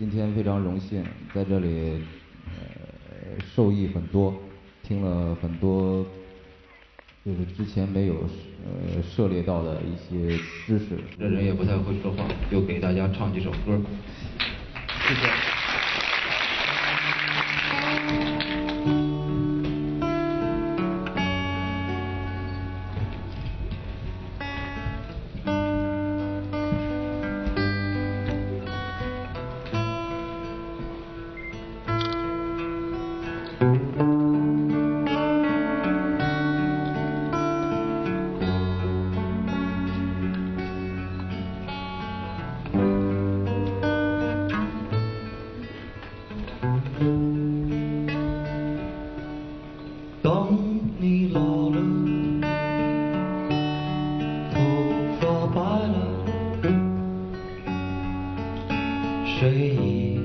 今天非常荣幸在这里呃受益很多，听了很多就是之前没有呃涉猎到的一些知识。这人也不太会说话，就给大家唱几首歌。谢谢。睡意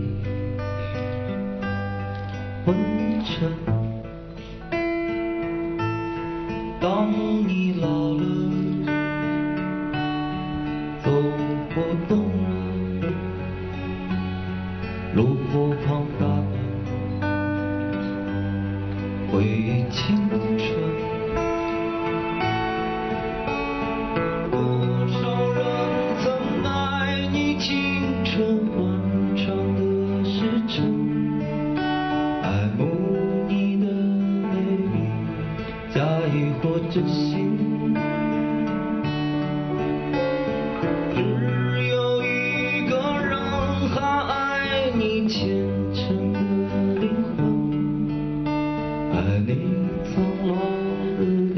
昏沉。当你老了，走不动了，路过庞大的。回真心。只有一个人还爱你虔诚的灵魂。爱你苍老的脸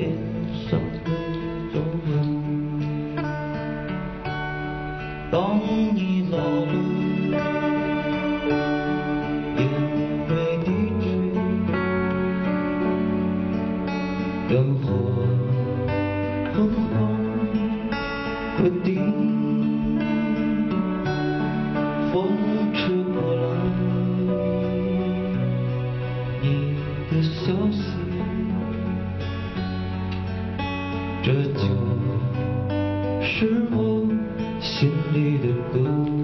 上的皱纹。当你老了，灯火昏黄不定，风吹过来。你的消息，这就是我心里的歌。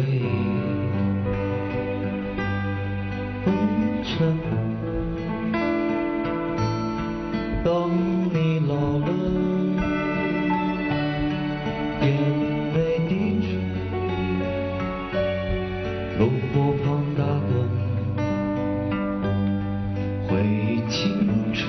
睡意昏沉。当你老了，眼泪滴垂，路过庞大的。回忆青春，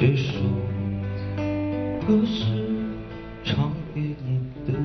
这首歌是唱给你的。